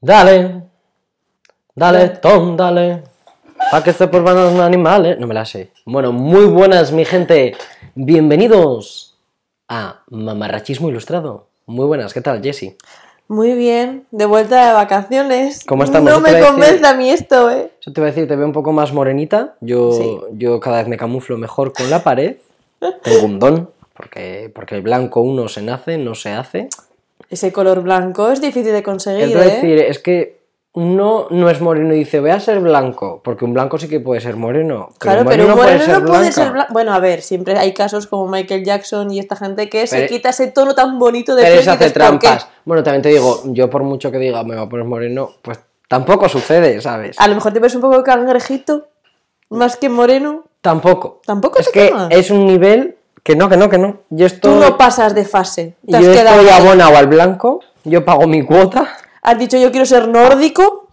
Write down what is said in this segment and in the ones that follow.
Dale, dale, Tom, dale. Pa' que se vuelvan los animales. No me la sé. Bueno, muy buenas, mi gente. Bienvenidos a Mamarrachismo Ilustrado. Muy buenas, ¿qué tal, Jessy? Muy bien, de vuelta de vacaciones. ¿Cómo estamos? No me a decir- convence a mí esto, ¿eh? Yo te voy a decir, te veo un poco más morenita. Yo, Sí. yo cada vez me camuflo mejor con la pared. Tengo un don, porque, porque el blanco uno se nace, no se hace. Ese color blanco es difícil de conseguir, Es ¿eh? decir, es que uno no es moreno y dice, voy a ser blanco, porque un blanco sí que puede ser moreno. Claro, un pero un moreno ser no puede ser blanco. Bueno, a ver, siempre hay casos como Michael Jackson y esta gente que se quita ese tono tan bonito de piel hace trampas. Bueno, también te digo, yo por mucho que diga me voy a poner moreno, pues tampoco sucede, ¿sabes? A lo mejor te ves un poco cangrejito, más que moreno. Tampoco. Tampoco Es que es un nivel que no, que no, que no. Yo Tú estoy, no pasas de fase. Te yo estoy abonado al blanco, yo pago mi cuota. Has dicho yo quiero ser nórdico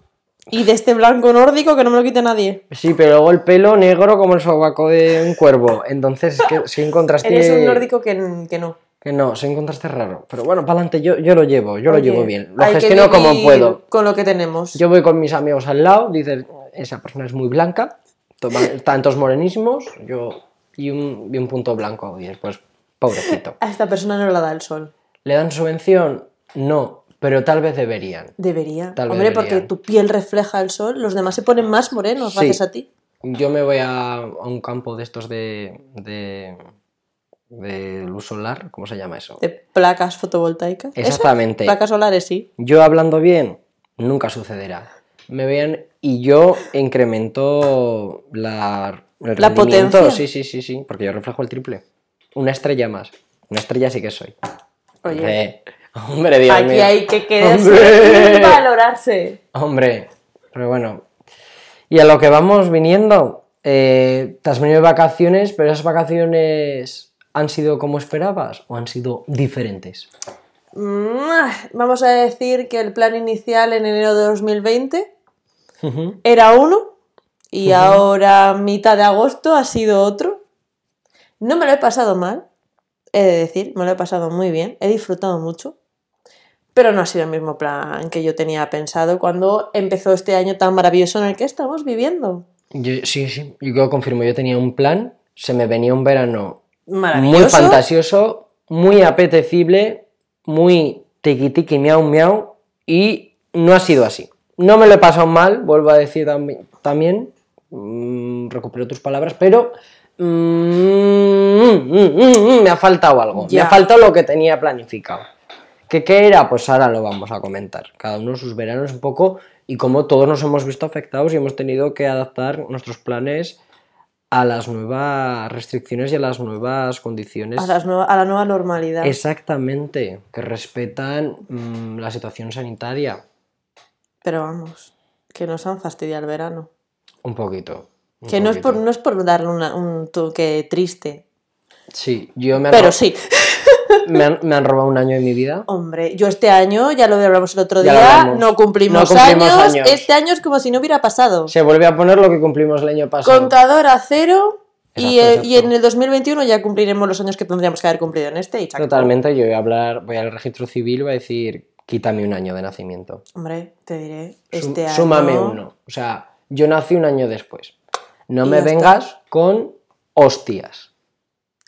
y de este blanco nórdico que no me lo quite nadie. Sí, pero luego el pelo negro como el sobaco de un cuervo. Entonces, es que sí encontraste... Eres un nórdico que, que no. Que no, sí encontraste raro. Pero bueno, para adelante, yo, yo lo llevo, yo lo llevo bien. Lo que gestiono como puedo. Con lo que tenemos. Yo voy con mis amigos al lado, dices, esa persona es muy blanca, toma tantos morenismos, yo y un, y un punto blanco, y después, pobrecito. A esta persona no la da el sol. ¿Le dan subvención? No, pero tal vez deberían. Debería. Tal Hombre, debería. porque tu piel refleja el sol, los demás se ponen más morenos Sí. gracias a ti. Yo me voy a, a un campo de estos de, de, de luz solar, ¿cómo se llama eso? De placas fotovoltaicas. Exactamente. Placas solares, sí. Yo hablando bien, nunca sucederá. Me vean y yo incremento la, el La rendimiento. potencia. Sí, sí, sí, sí, porque yo reflejo el triple. Una estrella más. Una estrella sí que soy. Oye, Hombre, hombre, Dios aquí mío. hay que y valorarse. Hombre, pero bueno. Y a lo que vamos viniendo, eh, te has venido de vacaciones, pero esas vacaciones han sido como esperabas o han sido diferentes. Mm, Vamos a decir que el plan inicial en enero de 2020 Era uno y ahora mitad de agosto ha sido otro. No me lo he pasado mal, he de decir, me lo he pasado muy bien, he disfrutado mucho, pero no ha sido el mismo plan que yo tenía pensado cuando empezó este año tan maravilloso en el que estamos viviendo. Yo- sí, sí, yo confirmo. Yo tenía un plan, se me venía un verano muy fantasioso, muy apetecible, muy tiqui tiqui miau miau y no ha sido así. No me lo he pasado mal, vuelvo a decir tambi- también, mm, recupero tus palabras, pero mm, me ha faltado algo, me ha faltado lo que tenía planificado. ¿Qué, ¿Qué era? Pues ahora lo vamos a comentar. Cada uno sus veranos un poco y cómo todos nos hemos visto afectados y hemos tenido que adaptar nuestros planes a las nuevas restricciones y a las nuevas condiciones. a, las a la nueva normalidad. Exactamente, que respetan mm, la situación sanitaria. Pero vamos, que nos han fastidiado el verano. Un poquito. un Que no es, por, no es por darle una- un toque triste, Sí, yo me han, pero ro- sí. me han, me han robado un año de mi vida. Hombre, yo este año, ya lo hablamos el otro día, no cumplimos, No cumplimos años. años. Este año es como si no hubiera pasado. Se vuelve a poner lo que cumplimos el año pasado. Contador a cero y, Exacto, eh, y en el 2021 ya cumpliremos los años que tendríamos que haber cumplido en este. Y. Totalmente, yo voy a hablar, voy al registro civil voy a decir, quítame un año de nacimiento. Hombre, te diré, este año... Súmame uno. O sea, yo nací un año después. No me está. vengas con hostias.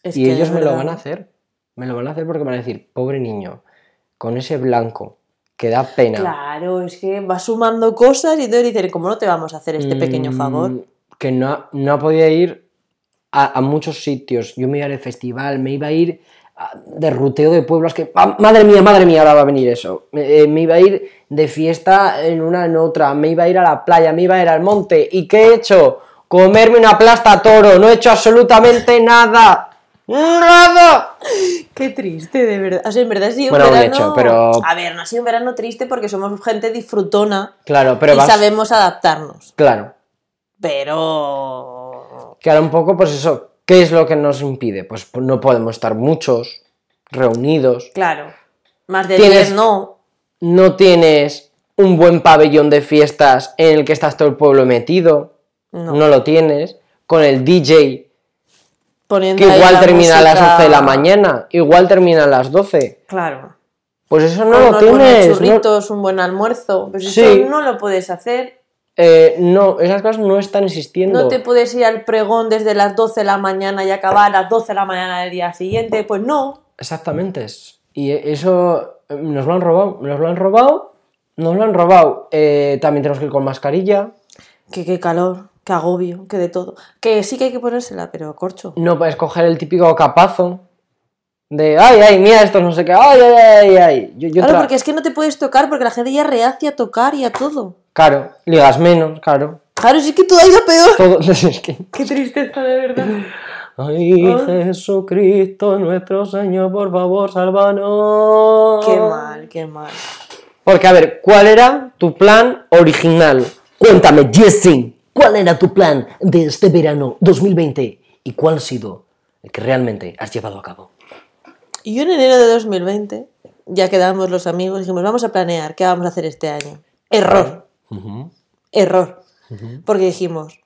es y ellos me lo van a hacer. Me lo van a hacer porque van a decir, pobre niño, con ese blanco, que da pena. Claro, es que va sumando cosas y entonces dicen, ¿cómo no te vamos a hacer este pequeño Mm, favor? Que no, ha- no podido ir a, a muchos sitios. Yo me iba a ir al festival, me iba a ir de ruteo de pueblos que... ¡Ah, madre mía, madre mía, ahora va a venir eso. Me, eh, me iba a ir de fiesta en una en otra, me iba a ir a la playa, me iba a ir al monte. ¿Y qué he hecho? Comerme una plasta toro, no he hecho absolutamente nada. ¡Nada! Qué triste, de verdad. O sea, en verdad ha sido Bueno, un un verano... hecho, pero- A ver, no ha sido un verano triste porque somos gente disfrutona Claro, pero y vas... sabemos adaptarnos. Claro. Pero... Que ahora un poco, pues eso, ¿qué es lo que nos impide? Pues no podemos estar muchos reunidos. Claro, más de Tienes- 10 no. No tienes un buen pabellón de fiestas en el que estás todo el pueblo metido. No. No, lo tienes. Con el DJ, Poniendo que igual termina a las música- 11 de la mañana, igual termina a las 12. Claro. Pues eso no con lo unos tienes. un buen almuerzo. Pues Sí. eso no lo puedes hacer. Eh, no, esas cosas no están existiendo. No te puedes ir al pregón desde las 12 de la mañana y acabar a las 12 de la mañana del día siguiente. Pues no. Exactamente. es- Y eso eh, nos lo han robado. Nos lo han robado. Nos lo han robado. Eh, también tenemos que ir con mascarilla. Que qué calor, qué agobio, que de todo. Que sí que hay que ponérsela, pero corcho. No puedes coger el típico capazo. De, ay, ay, mira esto, no sé qué. Ay, ay, ay, ay. Yo, yo Claro, porque es que no te puedes tocar porque la gente ya reacia a tocar y a todo. Claro, ligas menos, claro. Claro, sí que todo ha ido peor. Todo, es que... Qué tristeza, de verdad. Ay, Ay. Jesucristo, nuestro Señor, por favor, sálvanos. Qué mal, qué mal. Porque, a ver, ¿cuál era tu plan original? Cuéntame, Jesse, ¿cuál era tu plan de este verano 2020? ¿Y cuál ha sido el que realmente has llevado a cabo? Y yo en enero de 2020, ya quedamos los amigos, dijimos, vamos a planear qué vamos a hacer este año. Error, error. Porque dijimos,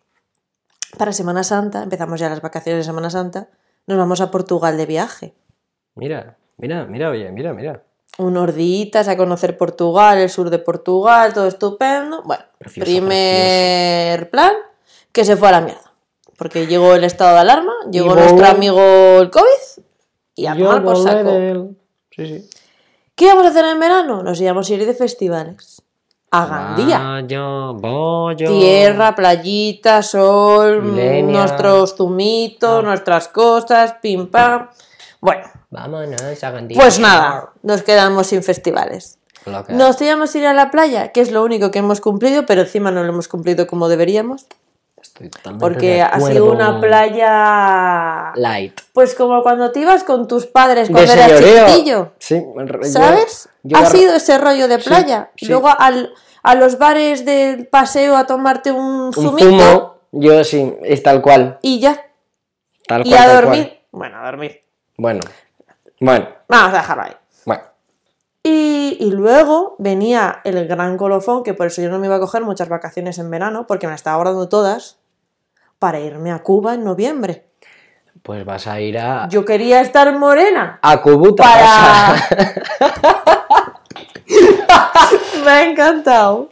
para Semana Santa, empezamos ya las vacaciones de Semana Santa, nos vamos a Portugal de viaje. Mira, mira, mira, oye, mira, mira. Unos días a conocer Portugal, el sur de Portugal, todo estupendo. Bueno, Precioso, primer plan, que se fue a la mierda. Porque llegó el estado de alarma, llegó nuestro amigo el COVID y a tomar por saco. Sí, sí. ¿Qué íbamos a hacer en verano? Nos íbamos a ir de festivales. A Gandía. Tierra, playita, sol, nuestros zumitos, Ah. nuestras cosas, pim pam. Bueno, Vámonos a Gandía. pues nada, nos quedamos sin festivales. Nos a ir a la playa, que es lo único que hemos cumplido, pero encima no lo hemos cumplido como deberíamos, Estoy totalmente porque de ha sido una playa... Light. Pues como cuando te ibas con tus padres De cuando eras señoreo. chiquitillo. Sí, yo- ¿Sabes? yo ha sido ese rollo de playa. sí. Luego al- a los bares del paseo a tomarte un un zumito zumo. Yo sí, es tal cual. y ya. Tal Y a tal dormir. cual. Bueno, a dormir. Bueno, bueno, Vamos a dejarlo ahí. bueno. Y, y luego venía el gran colofón, que por eso yo no me iba a coger muchas vacaciones en verano, porque me las estaba guardando todas, para irme a Cuba en noviembre. Pues vas a ir a. Yo quería estar morena. A Cubuta. Para. me ha encantado.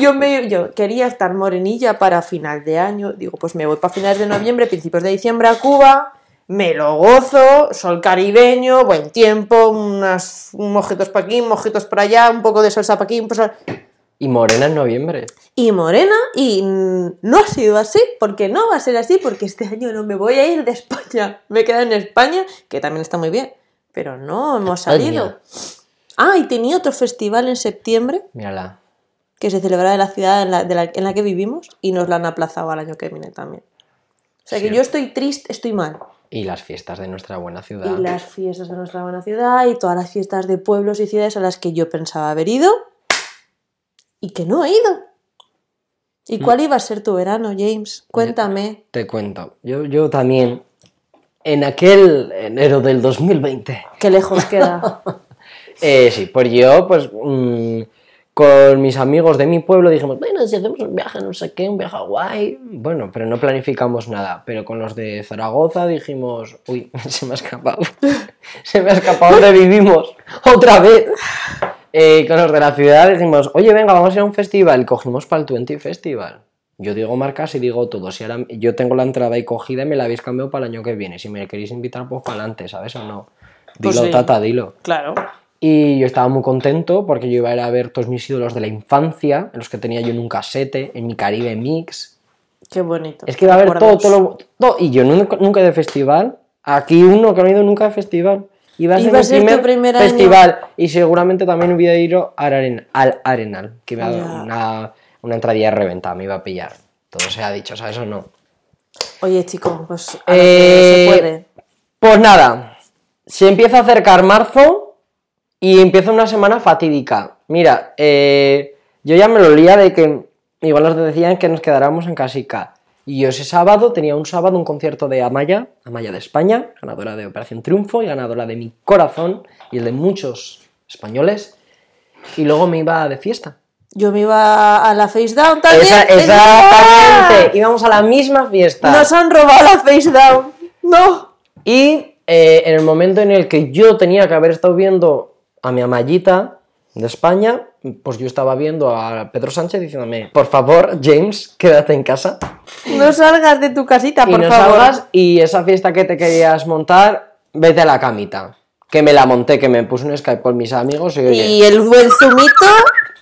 Yo, me, yo quería estar morenilla para final de año. Digo, pues me voy para finales de noviembre, principios de diciembre a Cuba. Me lo gozo, sol caribeño, buen tiempo, unas un mojitos para aquí, mojitos para allá, un poco de salsa para aquí, un poco de- Y morena en noviembre. y morena. Y mm, no ha sido así, porque no va a ser así, porque este año no me voy a ir de España. Me quedo en España, que también está muy bien, pero no hemos salido. Ah, y tenía otro festival en septiembre Mírala. que se celebrará en la ciudad en la, de la- en la que vivimos y nos la han aplazado al año que viene también. O sea que yo estoy triste, estoy mal. Y las fiestas de nuestra buena ciudad. Y las fiestas de nuestra buena ciudad y todas las fiestas de pueblos y ciudades a las que yo pensaba haber ido y que no he ido. ¿Y cuál iba a ser tu verano, James? Cuéntame. Te cuento. Yo, yo también. En aquel enero del 2020. Qué lejos queda. Eh, sí, pues yo, pues mm, con mis amigos de mi pueblo dijimos, bueno, si hacemos un viaje, no sé qué, un viaje a guay. Bueno, pero no planificamos nada. Pero con los de Zaragoza dijimos, uy, se me ha escapado. se me ha escapado donde vivimos. Otra vez. Eh, con los de la ciudad dijimos, oye, venga, vamos a ir a un festival. Cogimos para el 20 Festival. Yo digo marcas y digo todo. Si ahora yo tengo la entrada ahí cogida y me la habéis cambiado para el año que viene. Si me queréis invitar, pues para adelante, ¿sabes o no? Dilo, Pues sí. tata, dilo. claro. Y yo estaba muy contento porque yo iba a ir a ver todos mis ídolos de la infancia, los que tenía yo en un casete, en mi Caribe Mix. Qué bonito. Es que iba a haber todo, todo, lo- todo. Y yo nunca, nunca de festival. Aquí uno que no ha ido nunca de festival. Iba a ser Iba a ser tu primer, primer año. festival. Y seguramente también hubiera ido al, Aren- al Arenal, que iba a Ya. una, una entradilla de reventa, me iba a pillar. Todo se ha dicho, ¿sabes o no? Oye, chico, pues a que Eh, se puede. Pues nada, se empieza a acercar marzo y empieza una semana fatídica. Mira, eh, yo ya me lo lía de que igual nos decían que nos quedáramos en casica. Y yo ese sábado tenía un sábado un concierto de Amaya, Amaya de España, ganadora de Operación Triunfo y ganadora de mi corazón y el de muchos españoles. Y luego me iba de fiesta. Yo me iba a la Face Down también. Esa- ¡Es exactamente, íbamos a la misma fiesta. Nos han robado la Face Down. No. Y eh, en el momento en el que yo tenía que haber estado viendo a mi amallita de España, pues yo estaba viendo a Pedro Sánchez diciéndome, por favor, James, quédate en casa No salgas de tu casita, y por no favor. salgas y esa fiesta que te querías montar, vete a la camita. Que me la monté, que me puse un Skype con mis amigos y oye, Y el buen zumito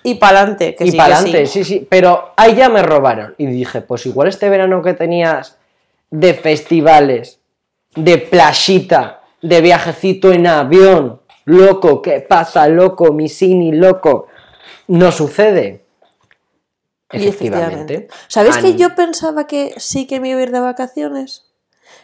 y pa'lante. Que y sí, para que sí. adelante, sí. sí, pero ahí ya me robaron. Y dije, pues igual este verano que tenías de festivales, de playita, de viajecito en avión, loco, ¿qué pasa, loco, mi cini, loco? No sucede. Y efectivamente. ¿Sabes An- que yo pensaba que sí que me iba a ir de vacaciones?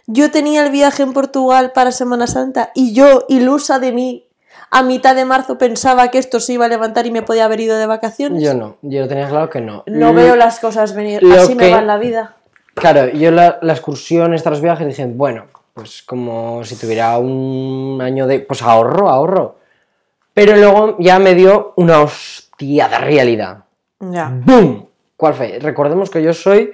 Yo tenía el viaje en Portugal para Semana Santa y yo, ilusa de mí, a mitad de marzo pensaba que esto se iba a levantar y me podía haber ido de vacaciones. Yo no, yo tenía claro que no. no veo las cosas venir. lo Así me va en la vida. Claro, yo la, la excursión, estos viajes, dije, bueno, pues como si tuviera un año de... Pues ahorro, ahorro. Pero luego ya me dio una de realidad. Ya. ¡Bum! ¿Cuál fue? Recordemos que yo soy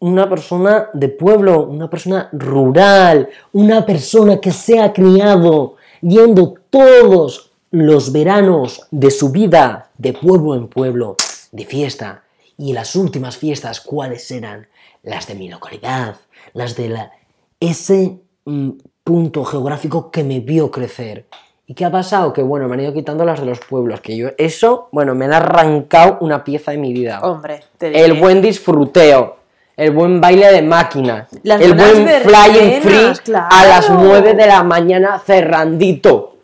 una persona de pueblo, una persona rural, una persona que se ha criado yendo todos los veranos de su vida de pueblo en pueblo, de fiesta. Y las últimas fiestas, ¿cuáles eran? Las de mi localidad, las de la, ese mm, punto geográfico que me vio crecer. ¿Y qué ha pasado? Que bueno, me han ido quitando las de los pueblos, que yo, eso, bueno, me han arrancado una pieza de mi vida. Hombre, te diré. El buen disfruteo, el buen baile de máquina, Las el buen flying free claro. a las 9 de la mañana cerrandito.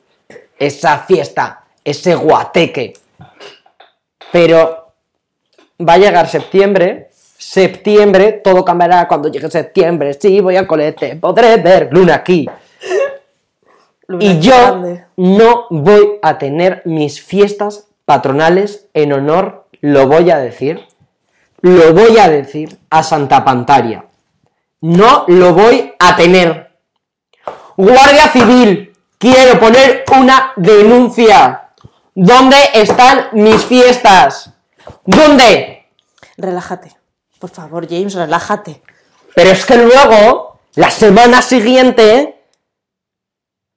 Esa fiesta, ese guateque. Pero va a llegar septiembre, septiembre, todo cambiará cuando llegue septiembre. Sí, voy al colete, podré ver luna aquí. Y yo grande. no voy a tener mis fiestas patronales en honor, lo voy a decir, lo voy a decir a Santa Pantaria. No lo voy a tener. Guardia Civil, quiero poner una denuncia. ¿Dónde están mis fiestas? ¿Dónde? Relájate. Por favor, James, relájate. Pero es que luego, la semana siguiente,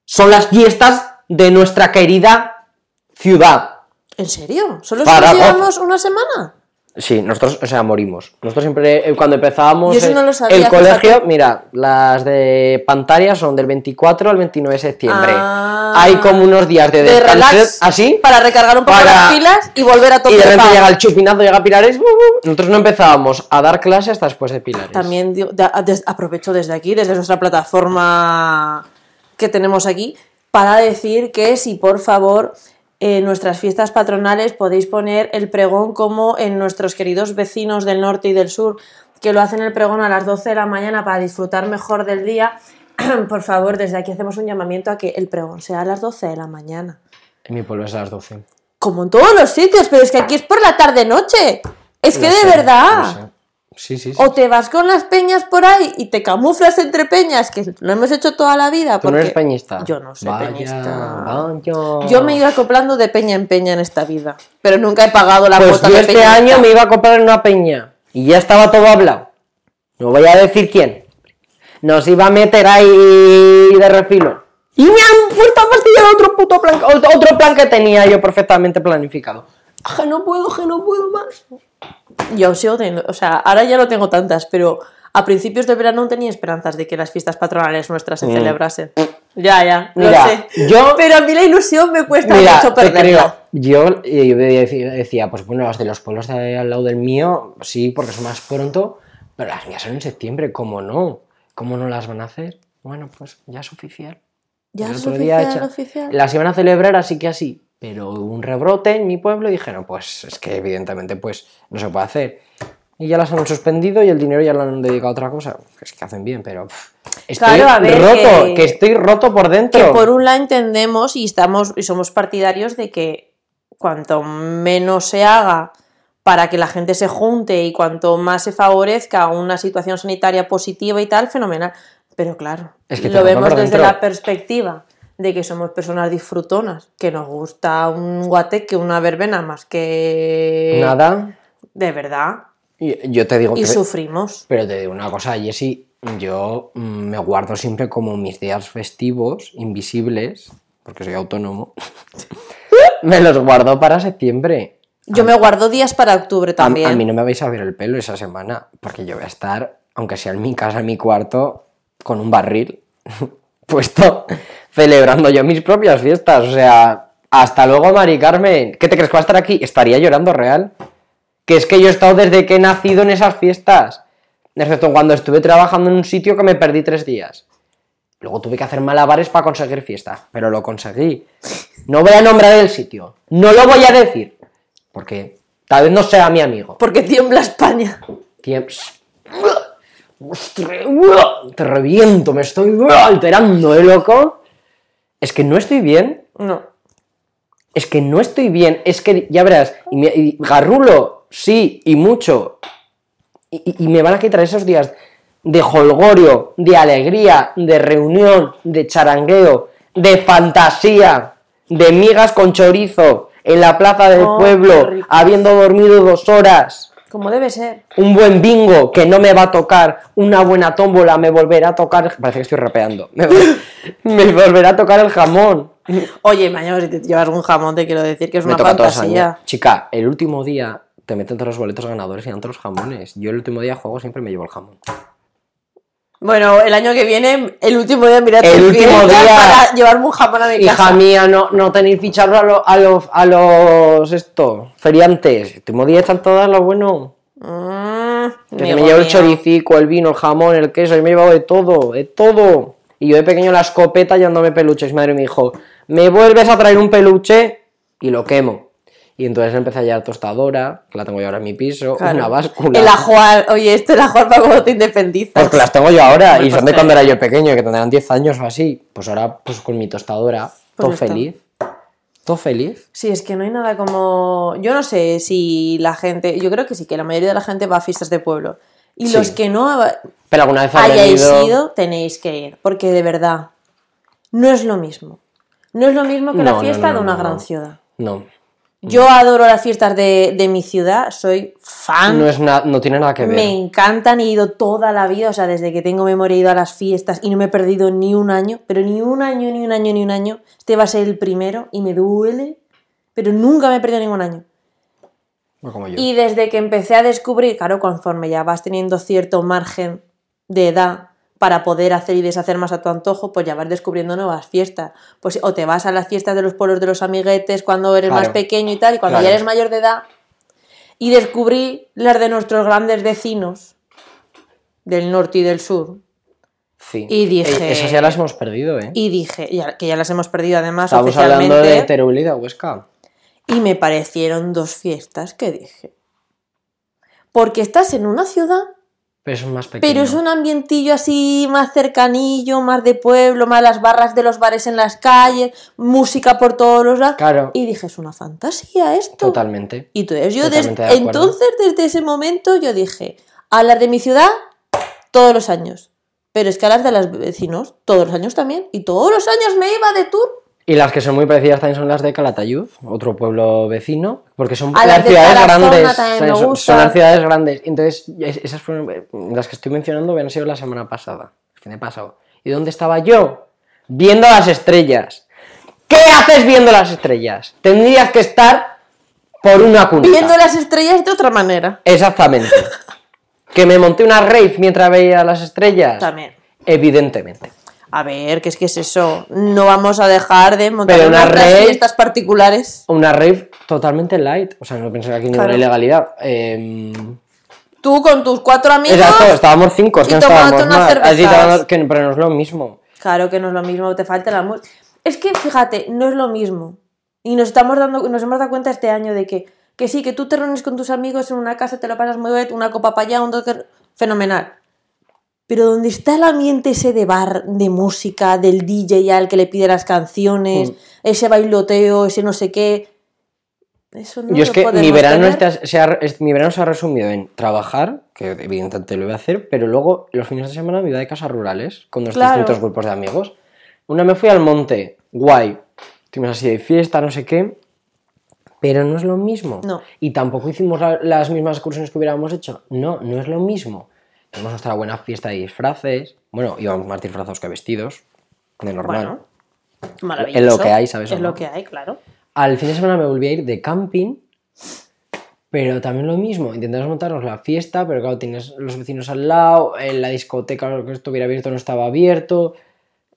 son las fiestas de nuestra querida ciudad. ¿En serio? ¿Solo llevamos una semana? Sí, nosotros, o sea, morimos. Nosotros siempre, eh, cuando empezábamos eh, no lo sabía, el colegio, mira, las de Pantaria son del 24 al 29 de septiembre. Ah. Hay como unos días de relax. así, Para recargar un poco Para- las pilas y volver a y tope de repente llega el chupinazo, llega Pilares. uh, uh. Nosotros no empezábamos a dar clase hasta después de Pilares. También aprovecho desde aquí, desde nuestra plataforma que tenemos aquí, para decir que si por favor en nuestras fiestas patronales podéis poner el pregón como en nuestros queridos vecinos del norte y del sur, que lo hacen el pregón a las 12 de la mañana para disfrutar mejor del día. Por favor, desde aquí hacemos un llamamiento a que el pregón sea a las 12 de la mañana. En mi pueblo es a las 12. Como en todos los sitios, pero es que aquí es por la tarde-noche. Es que Lo de sé, verdad. Sí, sí, sí. O te vas con las peñas por ahí y te camuflas entre peñas, que lo hemos hecho toda la vida. ¿Tú no porque eres peñista? Yo no soy Vaya, peñista. vaya. Yo me he ido acoplando de peña en peña en esta vida, pero nunca he pagado la Pues cuota yo de este año me iba a comprar una peña y ya estaba todo hablado. No voy a decir quién. Nos iba a meter ahí de refilo. Y me han puesto a fastidiar otro puto plan, otro plan que tenía yo perfectamente planificado. Que no puedo, que no puedo más. Yo sigo teniendo, o sea, ahora ya no tengo tantas, pero a principios de verano tenía esperanzas de que las fiestas patronales nuestras se celebrasen. Ya, ya, lo Mm. Mira, sé. yo- Pero a mí la ilusión me cuesta Mira, mucho perderla. Yo eh, yo decía, pues bueno, las de los pueblos de al lado del mío, sí, porque son más pronto, pero las mías son en septiembre, ¿cómo no? ¿Cómo no las van a hacer? Bueno, pues ya es oficial. Ya El es otro día oficial, oficial. Las iban a celebrar así que así, pero hubo un rebrote en mi pueblo y dijeron, pues es que evidentemente pues no se puede hacer. Y ya las han suspendido y el dinero ya lo han dedicado a otra cosa. Es que hacen bien, pero estoy Claro, a ver, roto, que- que... estoy roto por dentro. que por un lado entendemos y estamos y somos partidarios de que cuanto menos se haga para que la gente se junte y cuanto más se favorezca una situación sanitaria positiva y tal, fenomenal. Pero claro, Es que lo vemos desde dentro. la perspectiva de que somos personas disfrutonas, que nos gusta un guateque, una verbena más que... Nada. De verdad. Y- Yo te digo Y que... sufrimos. Pero te digo una cosa, Jessy, yo mm, me guardo siempre como mis días festivos, invisibles, porque soy autónomo. me los guardo para septiembre. Yo me guardo días para octubre A, también. a mí no me vais a ver el pelo esa semana, porque yo voy a estar, aunque sea en mi casa, en mi cuarto, con un barril puesto, celebrando yo mis propias fiestas. O sea, hasta luego, Mari Carmen. ¿Qué te crees que va a estar aquí? Estaría llorando real. Que es que yo he estado desde que he nacido en esas fiestas. Excepto cuando estuve trabajando en un sitio que me perdí tres días. Luego tuve que hacer malabares para conseguir fiesta, pero lo conseguí. No voy a nombrar el sitio, no lo voy a decir, porque tal vez no sea mi amigo. Porque tiembla España. Tiemps. Ostras, Te reviento, me estoy alterando, ¿eh, loco? Es que no estoy bien, No. es que no estoy bien, es que ya verás, y me- y garrulo, sí, y mucho, y, me van a quitar esos días de holgorio, de alegría, de reunión, de charangueo, de fantasía, de migas con chorizo, en la plaza del Oh, pueblo, habiendo dormido dos horas, Como debe ser. un buen bingo que no me va a tocar, una buena tómbola me volverá a tocar, parece que estoy rapeando, me, vol- me volverá a tocar el jamón. Oye, mañana si te llevas un jamón, te quiero decir que es Me una fantasía. años. Chica, el último día te meten todos los boletos ganadores y dan todos los jamones. Yo el último día juego siempre me llevo el jamón. Bueno, el año que viene, el último día, mira, El último día- para llevarme un jamón a mi Hija casa. mía, no, no tenéis fichado a, lo- a los, a los esto, feriantes. El último día están todas lo bueno. Mm, Que me llevo el choricico, el vino, el jamón, el queso, y me he llevado de todo, de todo. Y yo de pequeño la escopeta llevándome peluches. Madre me dijo, ¿me vuelves a traer un peluche? Y lo quemo. Y entonces empecé a llevar tostadora, que la tengo yo ahora en mi piso, Claro. una báscula. El ajuar, oye, este el ajuar para cuando te independizas. Pues que las tengo yo ahora, Hombre, y son pues de cuando era yo pequeño, que tendrán 10 años o así. Pues ahora, pues con mi tostadora, todo Pues está. feliz. Todo feliz. Sí, es que no hay nada como. Yo no sé si la gente. Yo creo que sí, que la mayoría de la gente va a fiestas de pueblo. Y Sí. los que no Pero alguna vez hayáis ido... ido, tenéis que ir. Porque de verdad, no es lo mismo. No es lo mismo que No, la fiesta no, de una gran ciudad. No, Yo adoro las fiestas de, de mi ciudad, soy fan. no, es no tiene nada que ver. Me encantan, he ido toda la vida, o sea, desde que tengo memoria he ido a las fiestas y no me he perdido ni un año, pero ni un año, ni un año, ni un año. Este va a ser el primero y me duele, pero nunca me he perdido ningún año. No como yo. Y desde que empecé a descubrir, claro, conforme ya vas teniendo cierto margen de edad para poder hacer y deshacer más a tu antojo, pues ya vas descubriendo nuevas fiestas. Pues o te vas a las fiestas de los pueblos de los amiguetes cuando eres más pequeño y tal, y cuando Claro. ya eres mayor de edad, y descubrí las de nuestros grandes vecinos del norte y del sur. Sí. y dije- Eh, Esas ya las hemos perdido, ¿eh? Y dije, ya- que ya las hemos perdido además Estamos oficialmente, hablando de Teruel y de Huesca. y me parecieron dos fiestas que dije. Porque estás en una ciudad Pero son más pequeños. Pero es un ambientillo así más cercanillo, más de pueblo, más las barras de los bares en las calles, música por todos los lados. Claro, Y dije, es una fantasía esto. totalmente. Y entonces yo Totalmente des- de acuerdo. entonces desde ese momento yo dije, a las de mi ciudad todos los años. Pero es que a las de los vecinos todos los años también. Y todos los años me iba de tour. Y las que son muy parecidas también son las de Calatayud, otro pueblo vecino, porque son A las las de ciudades grandes. son- las ciudades grandes. Entonces, es- esas fueron eh, las que estoy mencionando, habían sido la semana pasada, el fin de pasado. ¿Y dónde estaba yo? Viendo las estrellas. ¿Qué haces viendo las estrellas? Tendrías que estar por una cuneta. Viendo las estrellas de otra manera. Exactamente. ¿Que me monté una rave mientras veía las estrellas? También. Evidentemente. A ver, ¿qué es que es eso? No vamos a dejar de montar Pero una unas rave- fiestas particulares. Una rave totalmente light. O sea, no pensé que aquí ninguna Claro. ilegalidad. Eh, Tú con tus cuatro amigos. Exacto, estábamos cinco, es y no estábamos unas más. Tomando- que- pero no es lo mismo. Claro que no es lo mismo, te falta la música. Es que fíjate, no es lo mismo. Y nos estamos dando, nos hemos dado cuenta este año de que, que sí, que tú te reúnes con tus amigos en una casa, te lo pasas muy bien, una copa para allá, un toque fenomenal. Pero donde está el ambiente ese de bar, de música, del DJ al que le pide las canciones, Mm. ese bailoteo, ese no sé qué. Eso no Yo es lo que mi verano, este- se ha, mi verano se ha resumido en trabajar, que evidentemente lo voy a hacer, pero luego los fines de semana me iba de casas rurales con nuestros Claro. distintos grupos de amigos. Una me fui al monte, guay, estuvimos así de fiesta, no sé qué, pero no es lo mismo. No. Y tampoco hicimos la- las mismas excursiones que hubiéramos hecho. No, no es lo mismo. Tenemos nuestra buena fiesta de disfraces. Bueno, íbamos más disfrazados que vestidos, de normal. Bueno, maravilloso. Es lo que hay, ¿sabes Es no? lo que hay, claro. al fin de semana me volví a ir de camping, pero también lo mismo, intentamos montarnos la fiesta, pero claro, tienes los vecinos al lado, en la discoteca lo que estuviera abierto no estaba abierto.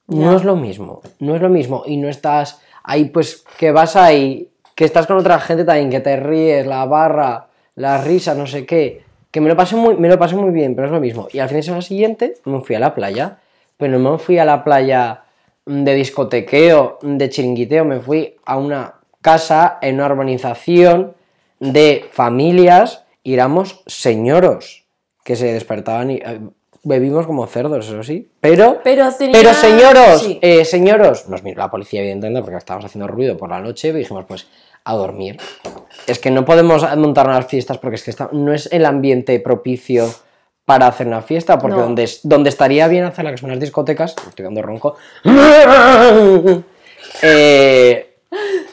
No es lo mismo, no es lo mismo. Y no estás ahí, pues, que vas ahí, que estás con otra gente también, que te ríes, la barra, la risa, no sé qué. Que me lo pasé muy, me lo pasé muy bien, pero es lo mismo. Y al fin de semana siguiente me fui a la playa. Pero no me fui a la playa de discotequeo, de chiringuiteo, me fui a una casa en una urbanización de familias y éramos señoros que se despertaban y eh, bebimos como cerdos, eso sí. Pero, Pero tenía- pero señoros, sí. eh, señoros, nos miró la policía evidentemente porque estábamos haciendo ruido por la noche y dijimos pues a dormir. Es que no podemos montar unas fiestas porque es que está- no es el ambiente propicio para hacer una fiesta, porque No. donde, donde estaría bien hacerla, que son las discotecas, estoy dando ronco, eh,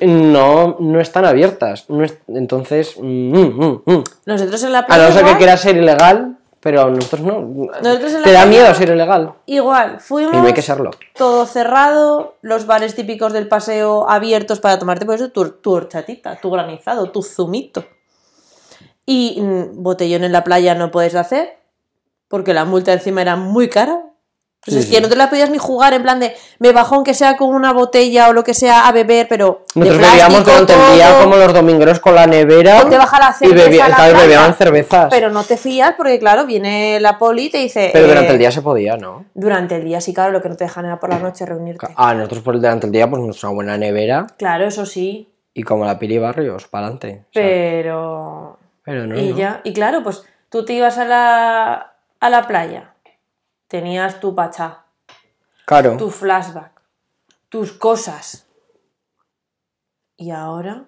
no, no están abiertas. No es- entonces, mm, mm, mm. Nosotros en la a no ser que quiera ser ilegal, pero nosotros no. Nosotros la Te da miedo ser ilegal. igual, fuimos Y no hay que serlo. todo cerrado, los bares típicos del paseo abiertos para tomarte por eso tu, tu horchatita, tu granizado, tu zumito. Y mm, botellón en la playa no puedes hacer, porque la multa encima era muy cara. Pues Sí, es sí. que no te la podías ni jugar en plan de me bajo aunque sea con una botella o lo que sea a beber, pero de Nosotros bebíamos durante el día como los domingueros con la nevera. Ponte baja la y cerveza bebía- a la claro, playa. bebían cervezas. Pero, Pero no te fías porque claro, viene la poli y te dice... durante eh, el día se podía, ¿no? Durante el día sí, claro, lo que no te dejan era por la noche reunirte. Ah, nosotros por el durante el día, pues nuestra buena nevera Claro, eso sí, y como la Pili Barrios, para adelante. pero... Pero no, y no. ya, y claro, pues tú te ibas a la, a la playa, tenías tu pachá, Claro. tu flashback, tus cosas. Y ahora,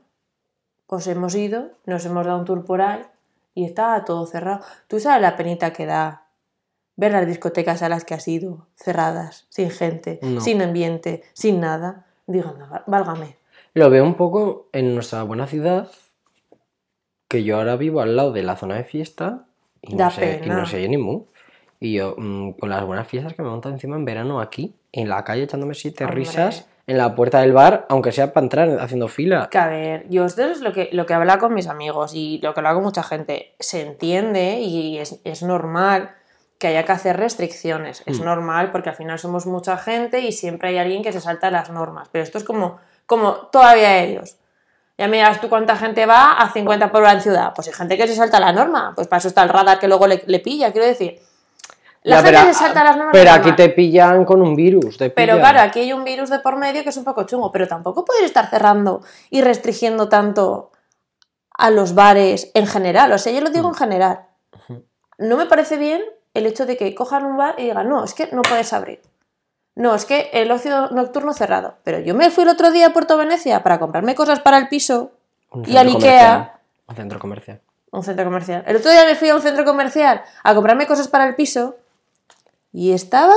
pues hemos ido, nos hemos dado un tour por ahí y estaba todo cerrado. Tú sabes la penita que da ver las discotecas a las que has ido, cerradas, sin gente, No. sin ambiente, sin nada. Digo, "Anda, val- válgame. Lo veo un poco en nuestra buena ciudad, que yo ahora vivo al lado de la zona de fiesta y no, sé, y no sé ni mu. Y yo, mm, con las buenas fiestas que me montan encima en verano aquí, en la calle, echándome siete Hombre. risas en la puerta del bar, aunque sea para entrar haciendo fila. Que a ver, yo esto es lo que, lo que habla con mis amigos y lo que habla con mucha gente. Se entiende y es, es normal que haya que hacer restricciones. Es Hmm. normal porque al final somos mucha gente y siempre hay alguien que se salta las normas. Pero esto es como, como todavía ellos. Ya miras tú cuánta gente va a 50 por hora en ciudad. Pues hay gente que se salta la norma. Pues para eso está el radar que luego le, le pilla, quiero decir. La Ya, gente pero, se salta las normas. Pero aquí te pillan con un virus. te Pero pillan. claro, aquí hay un virus de por medio que es un poco chungo, pero tampoco puedes estar cerrando y restringiendo tanto a los bares en general. O sea, yo lo digo en general. No me parece bien el hecho de que cojan un bar y digan, no, es que no puedes abrir. No, es que el ocio nocturno cerrado. Pero yo me fui el otro día a Puerto Venecia para comprarme cosas para el piso Un y al Ikea. Un centro comercial. un centro comercial. El otro día me fui a un centro comercial a comprarme cosas para el piso y estaba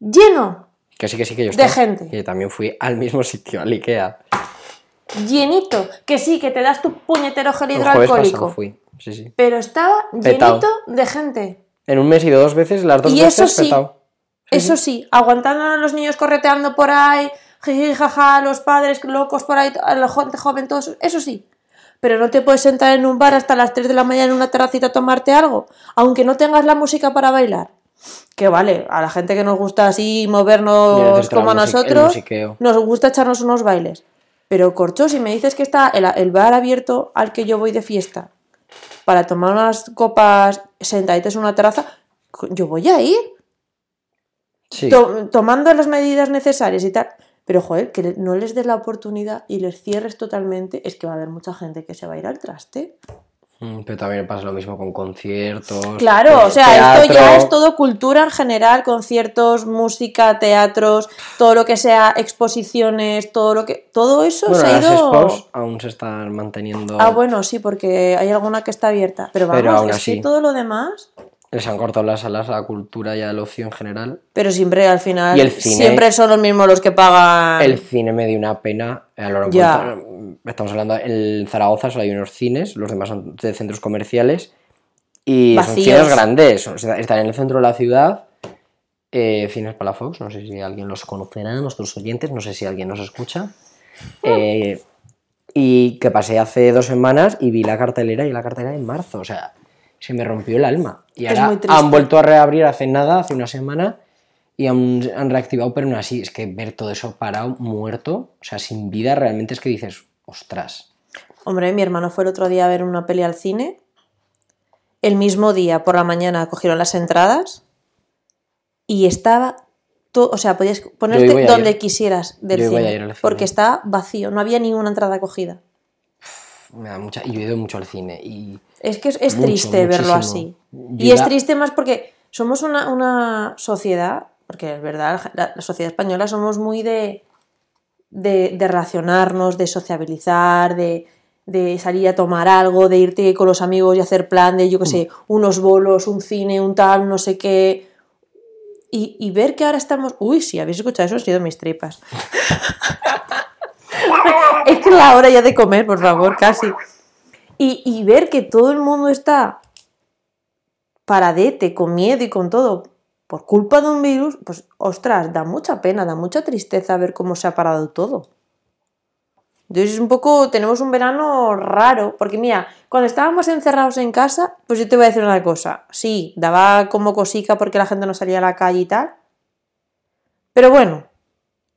lleno. Que sí, que sí, que yo De estaba- gente. Que yo también fui al mismo sitio, al Ikea. llenito. Que sí, que te das tu puñetero gel hidroalcohólico. fui. Sí, sí. Pero estaba Petao. llenito de gente. En un mes ido dos veces, las dos Y veces eso sí, petao. Eso sí, aguantando a los niños correteando por ahí, jiji, jaja, los padres locos por ahí, a la gente joven, todo eso, eso sí. Pero no te puedes sentar en un bar hasta las 3 de la mañana en una terracita a tomarte algo, aunque no tengas la música para bailar. Que vale, a la gente que nos gusta así movernos como a nosotros, nos gusta echarnos unos bailes. Pero Corcho, si me dices que está el, el bar abierto al que yo voy de fiesta para tomar unas copas sentaditas en una terraza, yo voy a ir Sí. to- tomando las medidas necesarias y tal. Pero, joder, que no les des la oportunidad y les cierres totalmente, es que va a haber mucha gente que se va a ir al traste. Mm, Pero también pasa lo mismo con conciertos. Claro, con o sea, esto ya es todo cultura en general, conciertos, música, teatros, todo lo que sea exposiciones, todo lo que. Todo eso Bueno, se ha las ido. expos aún se están manteniendo. Ah, bueno, sí, porque hay alguna que está abierta. Pero vamos, Pero aún es así. que todo lo demás. Les han cortado las alas a la cultura y al ocio en general. Pero siempre al final. Y el cine- Siempre son los mismos los que pagan. El cine me dio una pena. A lo Ah. Ya. Estamos hablando, en Zaragoza solo hay unos cines, los demás son de centros comerciales. Y son Vacíos. cines grandes. están en el centro de la ciudad. Eh, cines Palafox, no sé si alguien los conocerá, nuestros oyentes, no sé si alguien nos escucha. Eh, Y que pasé hace dos semanas y vi la cartelera y la cartelera en marzo. O sea, se me rompió el alma. Y Es ahora han vuelto a reabrir hace nada, hace una semana, y han, han reactivado, pero no así. Es que ver todo eso parado, muerto, o sea, sin vida, realmente es que dices, ostras. Hombre, mi hermano fue el otro día a ver una peli al cine. El mismo día, por la mañana, cogieron las entradas y estaba todo, o sea, podías ponerte donde ir. quisieras del Yo cine. porque está vacío, no había ninguna entrada cogida. Me da mucha... Y yo he ido mucho al cine. Y Es que es, es Mucho, triste verlo así. Y es triste más porque somos una, una sociedad, porque es verdad, la, la sociedad española somos muy de, de, de relacionarnos, de sociabilizar, de, de salir a tomar algo, de irte con los amigos y hacer plan de, yo qué sé, unos bolos, un cine, un tal, no sé qué. Y, y ver que ahora estamos... Uy, si habéis escuchado eso, han sido mis tripas. es que es la hora ya de comer, por favor, casi. Y, ver que todo el mundo está paradete, con miedo y con todo, por culpa de un virus, pues ostras, da mucha pena, da mucha tristeza ver cómo se ha parado todo. Entonces es un poco, tenemos un verano raro, porque mira, cuando estábamos encerrados en casa, pues yo te voy a decir una cosa, sí, daba como cosica porque la gente no salía a la calle y tal, pero bueno,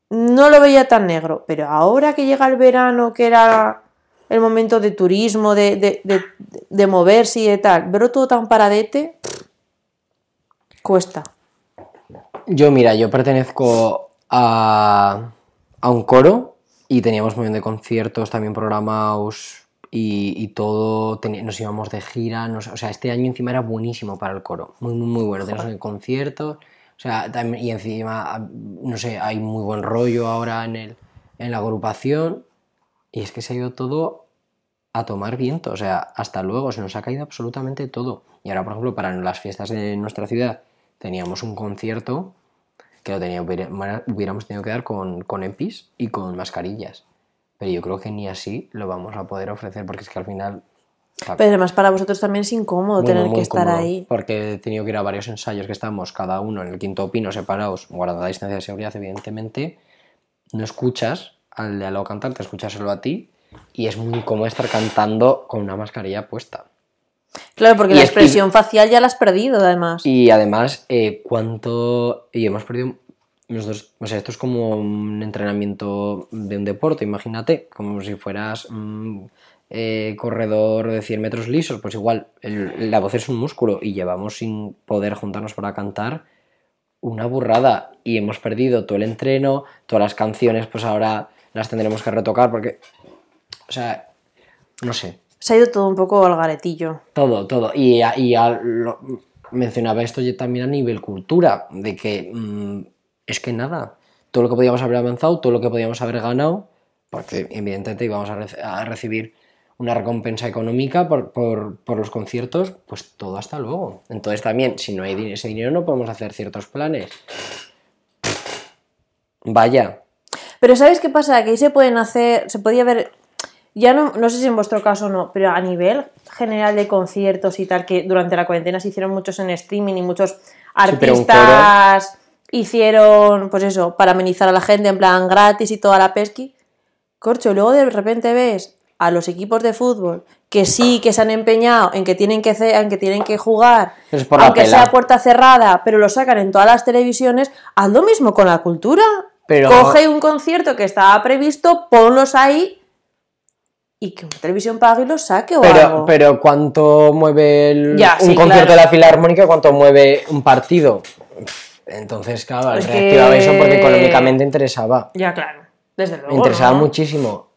no lo veía tan negro, pero ahora que llega el verano, que era el momento de turismo, de, de, de, de moverse y de tal, verlo todo tan paradete, cuesta. Yo, mira, yo pertenezco a, a un coro y teníamos un montón de conciertos también programados y, y todo, nos íbamos de gira, nos- o sea, este año encima era buenísimo para el coro, muy, muy, muy bueno, tenemos conciertos, o sea, también, y encima, no sé, hay muy buen rollo ahora en, el, en la agrupación y es que se ha ido todo a tomar viento, o sea, hasta luego, se nos ha caído absolutamente todo. Y ahora, por ejemplo, para las fiestas de nuestra ciudad teníamos un concierto que lo tenía, hubiéramos tenido que dar con, con EPIs y con mascarillas. Pero yo creo que ni así lo vamos a poder ofrecer porque es que al final... Pero además para vosotros también es incómodo muy, tener muy, muy que estar ahí. Porque he tenido que ir a varios ensayos que estamos cada uno en el quinto pino separados, guardando la distancia de seguridad, evidentemente. No escuchas al de al lado cantar, te escuchas solo a ti. Y es muy incómodo estar cantando con una mascarilla puesta. Claro, porque Y la es- y- expresión facial ya la has perdido, además. Y además, eh, cuánto. Y hemos perdido. Nosotros, o sea, esto es como un entrenamiento de un deporte, imagínate, como si fueras un corredor de 100 metros lisos, pues igual, el- la voz es un músculo y llevamos sin poder juntarnos para cantar una burrada y hemos perdido todo el entreno, todas las canciones, pues ahora las tendremos que retocar porque, o sea, no sé, Se ha ido todo un poco al garetillo. todo, todo. Y, a- y a lo- mencionaba esto yo también a nivel cultura, de que mm, es que nada, todo lo que podíamos haber avanzado, todo lo que podíamos haber ganado, porque evidentemente íbamos a, recibir una recompensa económica por, por- por los conciertos, pues todo hasta luego. Entonces también, si no hay ese dinero, no podemos hacer ciertos planes. Vaya, Pero ¿sabes qué pasa? Que ahí se pueden hacer, se podía ver, ya no, no sé si en vuestro caso no, pero a nivel general de conciertos y tal, que durante la cuarentena se hicieron muchos en streaming y muchos artistas hicieron, pues eso, para amenizar a la gente en plan gratis y toda la pesqui. Corcho, y luego de repente ves a los equipos de fútbol que sí que se han empeñado en que tienen que, en que, tienen que jugar, aunque sea puerta cerrada, pero lo sacan en todas las televisiones, haz lo mismo con la cultura. Pero- Coge un concierto que estaba previsto, ponlos ahí y que una televisión pague y los saque o Pero, algo. pero ¿cuánto mueve el- Ya, un sí, concierto claro. de la Filarmónica? ¿Cuánto mueve un partido? Entonces, claro, Es reactivaba que- eso porque económicamente interesaba. Ya, claro. Desde luego. Me interesaba ¿no? muchísimo.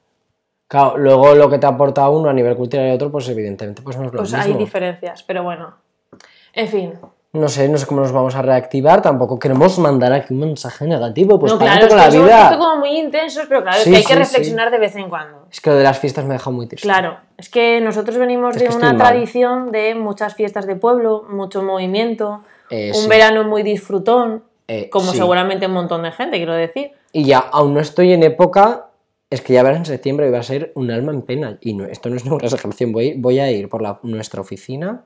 Claro, luego lo que te aporta uno a nivel cultural y otro, pues evidentemente pues no es lo Pues mismo. hay diferencias, pero bueno. En fin. No sé, no sé cómo nos vamos a reactivar, tampoco queremos mandar aquí un mensaje negativo, pues no, claro, con la vida. como muy intensos, pero claro, es que hay que sí. reflexionar de vez en cuando. Es que lo de las fiestas me deja muy triste. Claro, es que nosotros venimos Es de una mal. tradición de muchas fiestas de pueblo, mucho movimiento, Eh, un verano muy disfrutón, Eh, como seguramente un montón de gente, quiero decir. Y ya, aún no estoy en época, es que ya verás en septiembre y va a ser un alma en pena. Y no, esto no es ninguna exageración, voy, voy a ir por la, nuestra oficina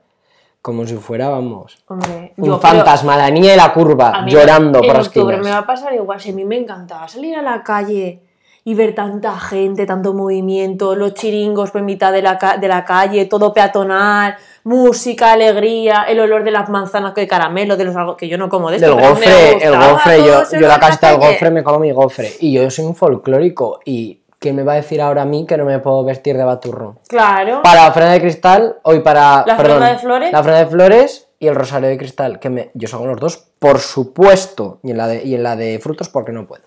como si fuera, vamos, Hombre, un yo fantasma, la niña de la curva, mí llorando en por las octubre me va a pasar igual, si a mí me encantaba salir a la calle y ver tanta gente, tanto movimiento, los chiringos por mitad de la, ca- de la calle, todo peatonal, música, alegría, el olor de las manzanas de caramelo, de los algo que yo no como de esto, Del pero me gofre, el gustaba gofre, yo, yo la casita del gofre me como mi gofre. Y yo soy un folclórico. ¿Y quién me va a decir ahora a mí que no me puedo vestir de baturro? Claro. Para la ofrenda de cristal, hoy para. ¿La perdón, ofrenda de flores? La ofrenda de flores y el rosario de cristal. Que me, yo salgo los dos, por supuesto. Y en, la de, y en la de frutos, porque no puedo.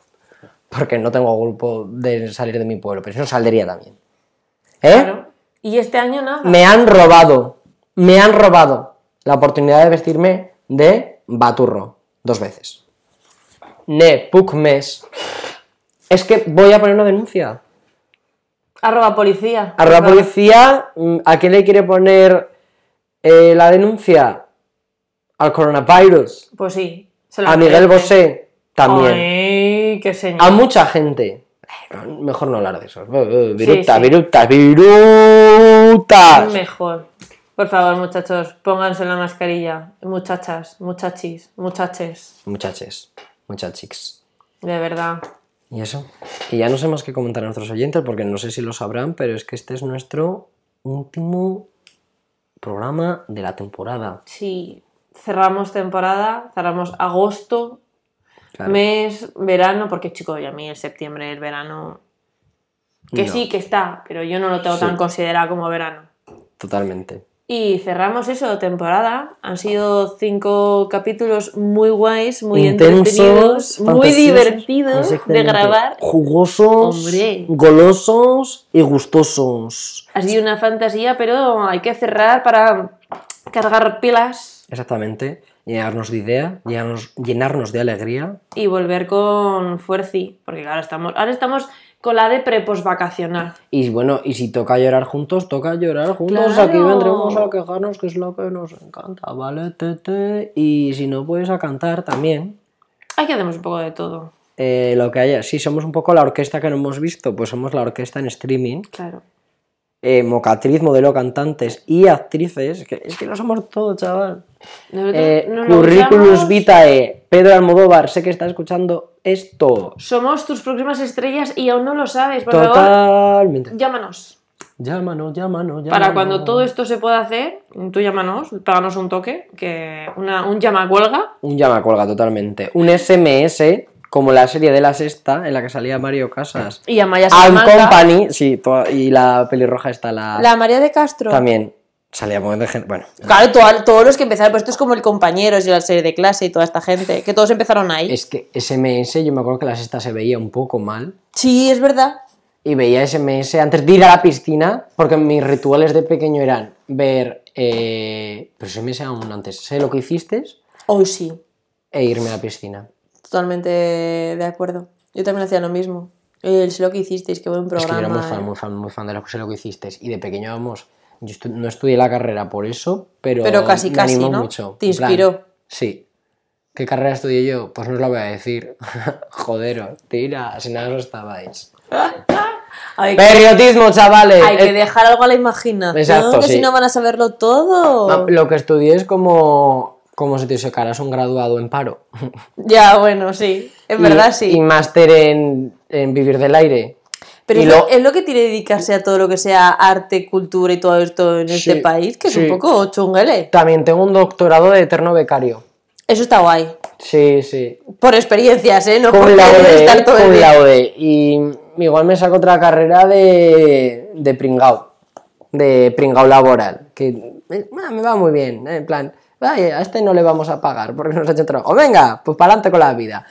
Porque no tengo grupo de salir de mi pueblo. Pero si no, saldría también. ¿Eh? Claro. Y este año nada. Me han robado. Me han robado la oportunidad de vestirme de baturro. Dos veces. Ne, puc mes. Es que voy a poner una denuncia. Arroba policía. A la policía, mm, ¿a quién le quiere poner eh, la denuncia? Al coronavirus. Pues sí. se la A Miguel. Bosé también. Ay, qué señor. A mucha gente. Mejor no hablar de eso. Eh, eh, Virutas, sí. virutas, virutas. Mejor. Por favor, muchachos, pónganse la mascarilla. Muchachas, muchachis, muchaches. Muchaches, muchachix. De verdad. Y eso. Y ya no sé más qué comentar a nuestros oyentes porque no sé si lo sabrán, pero es que este es nuestro último programa de la temporada. Sí, cerramos temporada, cerramos agosto, Claro. mes, verano, porque chico, y a mí el septiembre, el verano, que No. sí, que está, pero yo no lo tengo Sí. tan considerado como verano. Totalmente. Y cerramos eso, temporada. Han sido cinco capítulos muy guays, muy Intensos, entretenidos, muy divertidos de grabar. Jugosos, Hombre. golosos y gustosos. Ha sido una fantasía, pero hay que cerrar para cargar pilas Exactamente. Llenarnos de idea, llenarnos, llenarnos de alegría. y volver con fuerzi. Porque ahora estamos, ahora estamos con la de preposvacacional. Y bueno, y si toca llorar juntos, toca llorar juntos. Claro. Aquí vendremos a quejarnos, que es lo que nos encanta, ¿vale? Tete? Y si no, puedes a cantar también. Aquí hacemos un poco de todo. Eh, lo que haya. Si somos un poco la orquesta que no hemos visto, pues somos la orquesta en streaming. Claro. Eh, mocatriz, modelo, cantantes y actrices. Que, es que lo somos todo, chaval. Eh, usamos- vitae. Pedro Almodóvar, sé que está escuchando esto. Somos tus próximas estrellas y aún no lo sabes. Por favor, llámanos. Llámanos, llámanos, llámanos. Para cuando todo esto se pueda hacer, tú llámanos, páganos un toque, que una, un llama cuelga. Un llama cuelga, totalmente. Un SMS, como la serie de la sexta, en la que salía Mario Casas. Y Amaya Al Salamanca. Company, sí, toda- y la pelirroja está la. La María de Castro. También. Salía montón de gente. Bueno, Claro, todo- todos los que empezaron, pues esto es como el compañeros y la serie de clase y toda esta gente, que todos empezaron ahí. es que SMS, yo me acuerdo que la sexta se veía un poco mal. Sí, es verdad. Y veía SMS antes de ir a la piscina, porque mis rituales de pequeño eran ver. Eh, pero SMS aún antes. Sé lo que hiciste Hoy sí, e irme a la piscina. Totalmente de acuerdo. Yo también hacía lo mismo. El sé lo que hicisteis, qué buen Es que yo programa. era muy fan, eh. muy fan, muy fan de lo que sé lo que hiciste. Y de pequeño, vamos, yo estu- no estudié la carrera por eso, pero, Pero casi, me casi, animó ¿no? mucho. Te plan, inspiró. sí. ¿Qué carrera estudié yo? Pues no os la voy a decir. Joderos, tira, si nada os estabais. Hay, que, Periodismo, chavales. hay que Eh, dejar algo a la imaginación, Exacto, que sí. si no van a saberlo todo. Lo que estudié es como, como si te sacaras un graduado en paro. Ya, bueno, sí. En verdad sí. Y máster en, en vivir del aire. Pero es, lo- lo, es lo que tiene dedicarse a todo lo que sea arte, cultura y todo esto en este país, que es sí. un poco chunguele. También tengo un doctorado de eterno becario. Eso está guay. Sí, sí. Por experiencias, ¿eh? No por laude, estar todo el día. laude. Y igual me saco otra carrera de, de pringao, de pringao laboral, que eh, ah, me va muy bien, eh, en plan, "Vaya, a este no le vamos a pagar porque nos ha hecho trabajo. Venga, pues para adelante con la vida.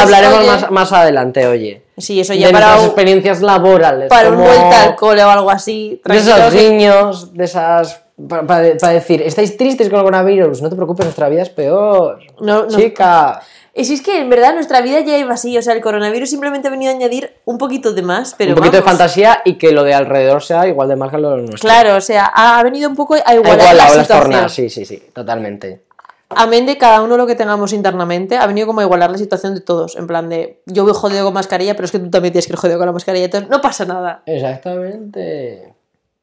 Hablaremos oye. más, más adelante, oye. Sí, eso de ya para, nuestras un- experiencias laborales. para un como vuelta al cole o algo así. De esos que- niños, de esas... Para, para- para decir, ¿estáis tristes con el coronavirus? No te preocupes, nuestra vida es peor. No, no. Chica. Y si es que en verdad nuestra vida ya iba así, o sea, el coronavirus simplemente ha venido a añadir un poquito de más, pero un poquito de fantasía y que lo de alrededor sea igual de mal que lo nuestro. Claro, o sea, ha venido un poco a igualar la situación. sí, sí, sí, totalmente. Amén de cada uno lo que tengamos internamente, ha venido como a igualar la situación de todos. En plan de, yo voy jodido con mascarilla, pero es que tú también tienes que ir jodido con la mascarilla, entonces no pasa nada. Exactamente.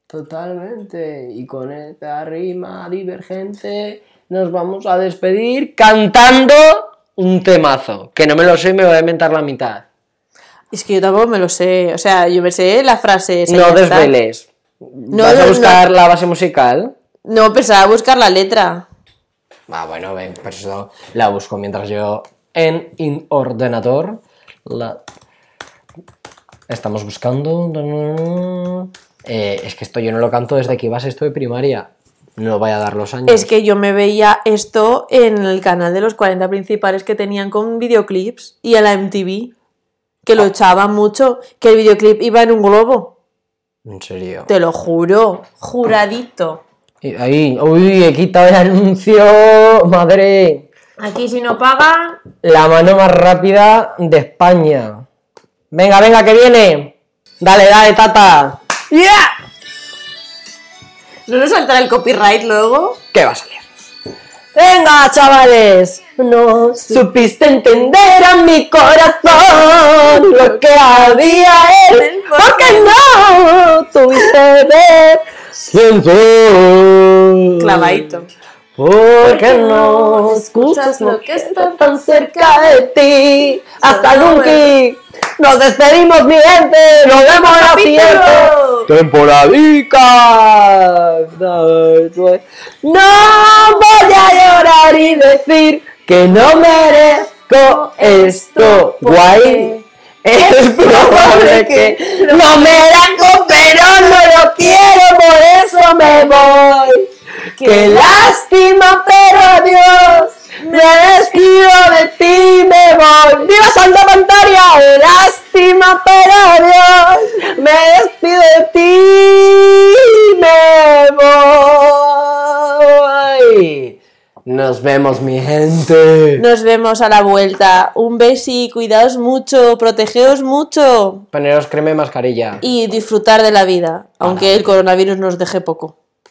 Totalmente. Y con esta rima divergente nos vamos a despedir cantando un temazo. Que no me lo sé y me voy a inventar la mitad. Es que yo tampoco me lo sé. O sea, yo me sé la frase. No desveles. No, ¿Vas a no, buscar la base musical? No, pensaba buscar la letra. Ah, bueno, ven, pues eso la busco mientras yo en ordenador la estamos buscando. Eh, es que esto yo no lo canto desde que iba a sexto de primaria. No vaya a dar los años. Es que yo me veía esto en el canal de los 40 principales que tenían con videoclips y en la MTV. Que Ah. lo echaban mucho. Que el videoclip iba en un globo. En serio. Te lo juro. Juradito. Y Ahí, uy, he quitado el anuncio. Madre. Aquí si no pagan. La mano más rápida de España. Venga, venga, que viene. Dale, dale, tata. ¡Yeah! ¿No nos saltará el copyright luego? ¿Qué va a salir? Venga, chavales. No supiste entender a mi corazón lo que había él. Porque no tuviste ver quién soy. Clavadito. Porque no escuchas lo que está tan cerca de ti. Hasta nunca. Nos despedimos, mi gente. Nos vemos la siguiente temporadica. No voy a llorar y decir que no merezco esto. Guay. Es probable que no merezco, pero no lo quiero, por eso me voy. Qué lástima, pero adiós. Me despido de ti, me voy. ¡Viva Santa Pantaria! Lástima, pero adiós. Me despido de ti, me voy. Nos vemos, mi gente. Nos vemos a la vuelta. Un besi, cuidaos mucho, protegeos mucho Poneros crema y mascarilla. y disfrutar de la vida, aunque el coronavirus nos deje poco.